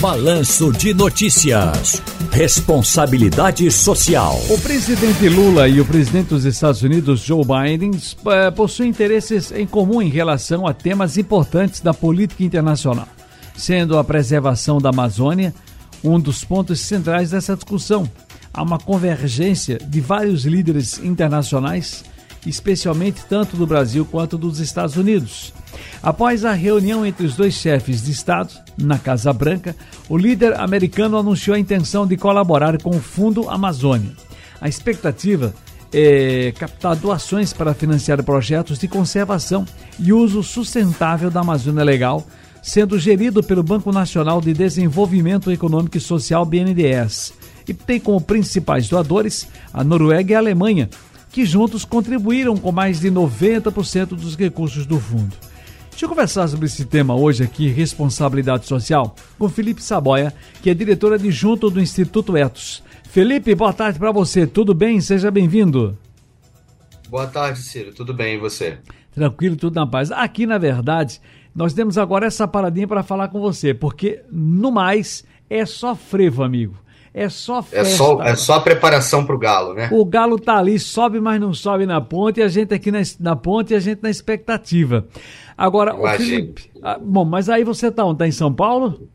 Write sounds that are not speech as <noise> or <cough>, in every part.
Balanço de Notícias. Responsabilidade Social. O presidente Lula e o presidente dos Estados Unidos, Joe Biden, eh, possuem interesses em comum em relação a temas importantes da política internacional, sendo a preservação da Amazônia um dos pontos centrais dessa discussão. Há uma convergência de vários líderes internacionais, especialmente tanto do Brasil quanto dos Estados Unidos. Após a reunião entre os dois chefes de Estado na Casa Branca, o líder americano anunciou a intenção de colaborar com o Fundo Amazônia. A expectativa é captar doações para financiar projetos de conservação e uso sustentável da Amazônia Legal, sendo gerido pelo Banco Nacional de Desenvolvimento Econômico e Social BNDES. E tem como principais doadores a Noruega e a Alemanha, que juntos contribuíram com mais de 90% dos recursos do fundo. Deixa eu conversar sobre esse tema hoje aqui, responsabilidade social, com Felipe Saboia, que é diretor adjunto do Instituto Etos. Felipe, boa tarde para você. Tudo bem? Seja bem-vindo. Boa tarde, Ciro. Tudo bem e você? Tranquilo, tudo na paz. Aqui, na verdade, nós temos agora essa paradinha para falar com você, porque no mais é só frevo, amigo. É só festa. É só, é só a preparação para o galo, né? O galo tá ali, sobe, mas não sobe na ponte, e a gente aqui na, na ponte e a gente na expectativa. Agora, o Felipe, ah, bom, mas aí você tá onde? Tá em São Paulo?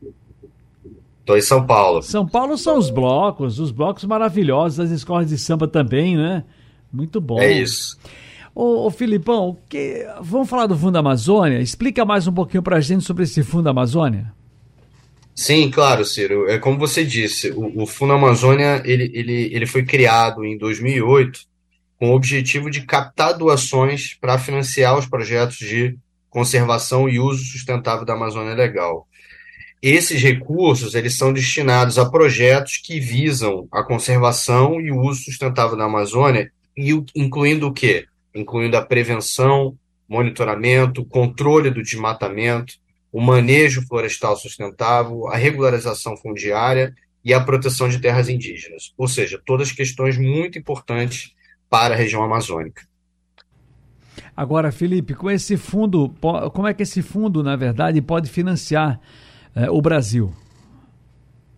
Tô em São Paulo. São Paulo são os blocos, os blocos maravilhosos, as escolas de samba também, né? Muito bom. É isso. Ô, ô Filipão, que... vamos falar do Fundo Amazônia? Explica mais um pouquinho pra gente sobre esse Fundo Amazônia. Sim, claro, Ciro. É como você disse, o, o Fundo Amazônia ele, ele, ele foi criado em 2008 com o objetivo de captar doações para financiar os projetos de conservação e uso sustentável da Amazônia Legal. Esses recursos eles são destinados a projetos que visam a conservação e o uso sustentável da Amazônia, incluindo o quê? Incluindo a prevenção, monitoramento, controle do desmatamento, o manejo florestal sustentável, a regularização fundiária e a proteção de terras indígenas. Ou seja, todas questões muito importantes para a região amazônica. Agora, Felipe, com esse fundo, como é que esse fundo, na verdade, pode financiar eh, o Brasil?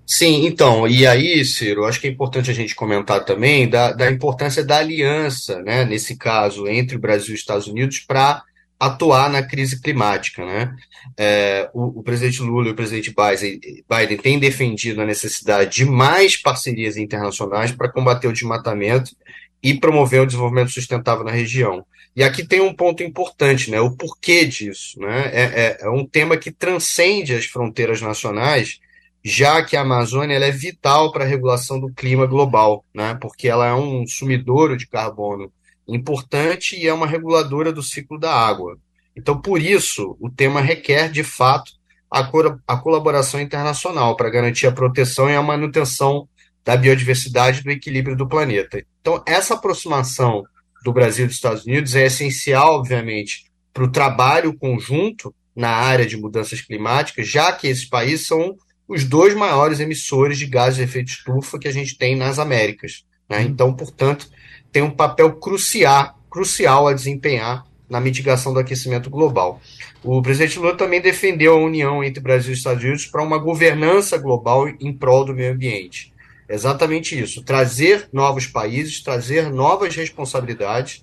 Sim, então, e aí, Ciro, acho que é importante a gente comentar também da, da importância da aliança, né, nesse caso, entre o Brasil e os Estados Unidos, para atuar na crise climática. Né? É, o, o, presidente Lula e o presidente Biden, Biden têm defendido a necessidade de mais parcerias internacionais para combater o desmatamento e promover o desenvolvimento sustentável na região. E aqui tem um ponto importante, né? O porquê disso, né? É, é, é um tema que transcende as fronteiras nacionais, já que a Amazônia é vital para a regulação do clima global, né? Porque ela é um sumidouro de carbono importante e é uma reguladora do ciclo da água. Então, por isso, o tema requer, de fato, a, co a colaboração internacional para garantir a proteção e a manutenção da biodiversidade e do equilíbrio do planeta. Então, essa aproximação do Brasil e dos Estados Unidos é essencial, obviamente, para o trabalho conjunto na área de mudanças climáticas, já que esses países são os dois maiores emissores de gases de efeito estufa que a gente tem nas Américas. Né? Uhum. Então, portanto, tem um papel crucial, crucial a desempenhar na mitigação do aquecimento global. O presidente Lula também defendeu a união entre Brasil e Estados Unidos para uma governança global em prol do meio ambiente. Exatamente isso, trazer novos países, trazer novas responsabilidades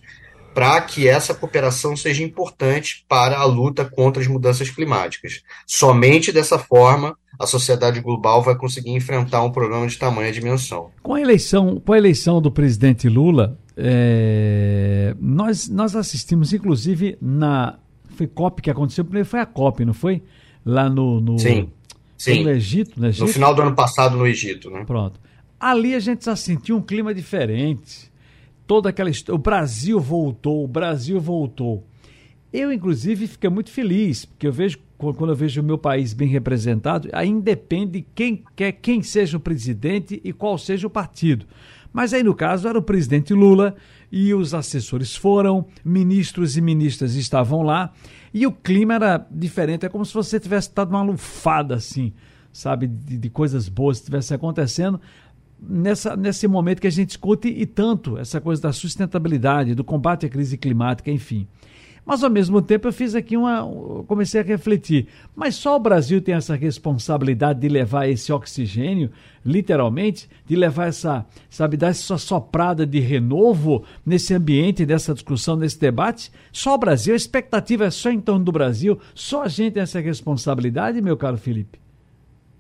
para que essa cooperação seja importante para a luta contra as mudanças climáticas. Somente dessa forma a sociedade global vai conseguir enfrentar um problema de tamanha dimensão. Com a eleição, com a eleição do presidente Lula, é, nós, nós assistimos, inclusive, na. Foi COP que aconteceu, primeiro foi a COP, não foi? Lá no. no sim. Sim. No Egito, no Egito. No final do ano passado, no Egito, né? Pronto. Ali a gente já sentiu um clima diferente. Toda aquela. O Brasil voltou, o Brasil voltou. Eu, inclusive, fiquei muito feliz, porque eu vejo quando eu vejo o meu país bem representado, aí independe quem quer quem seja o presidente e qual seja o partido. Mas aí, no caso, era o presidente Lula e os assessores foram, ministros e ministras estavam lá, e o clima era diferente. É como se você tivesse dado uma lufada, assim, sabe, de, de coisas boas estivesse acontecendo nessa, nesse momento que a gente discute e tanto essa coisa da sustentabilidade, do combate à crise climática, enfim. Mas ao mesmo tempo eu fiz aqui uma. comecei a refletir. Mas só o Brasil tem essa responsabilidade de levar esse oxigênio, literalmente, de levar essa, sabe, dar essa soprada de renovo nesse ambiente, dessa discussão, nesse debate? Só o Brasil, a expectativa é só em torno do Brasil, só a gente tem essa responsabilidade, meu caro Felipe?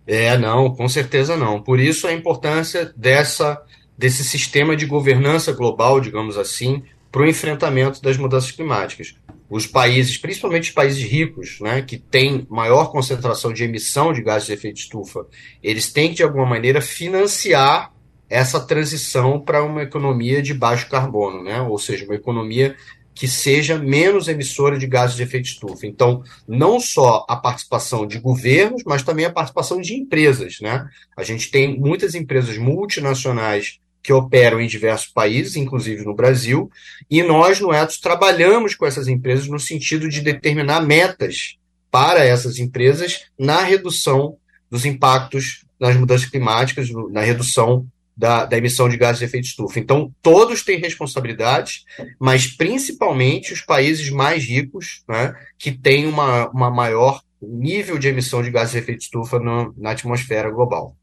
É, não, com certeza não. Por isso a importância dessa, desse sistema de governança global, digamos assim, para o enfrentamento das mudanças climáticas. Os países, principalmente os países ricos, né, que têm maior concentração de emissão de gases de efeito estufa, eles têm que, de alguma maneira, financiar essa transição para uma economia de baixo carbono, né? ou seja, uma economia que seja menos emissora de gases de efeito estufa. Então, não só a participação de governos, mas também a participação de empresas. Né? A gente tem muitas empresas multinacionais que operam em diversos países, inclusive no Brasil, e nós, no Etos, trabalhamos com essas empresas no sentido de determinar metas para essas empresas na redução dos impactos das mudanças climáticas, na redução da, da, emissão de gases de efeito estufa. Então, todos têm responsabilidades, mas principalmente os países mais ricos, né, que têm uma, uma maior nível de emissão de gases de efeito estufa no, na atmosfera global.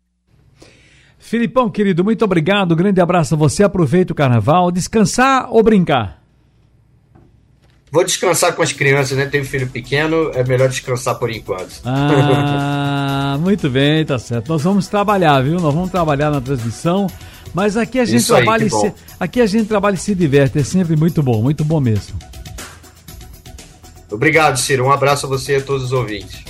Filipão, querido, muito obrigado. Grande abraço a você. Aproveita o carnaval. Descansar ou brincar? Vou descansar com as crianças, né? Tenho filho pequeno, é melhor descansar por enquanto. Ah, <laughs> muito bem, tá certo. Nós vamos trabalhar, viu? Nós vamos trabalhar na transmissão. Mas aqui a gente Isso trabalha aí, e se, aqui a gente trabalha e se diverte, é sempre muito bom, muito bom mesmo. Obrigado, Ciro. Um abraço a você e a todos os ouvintes.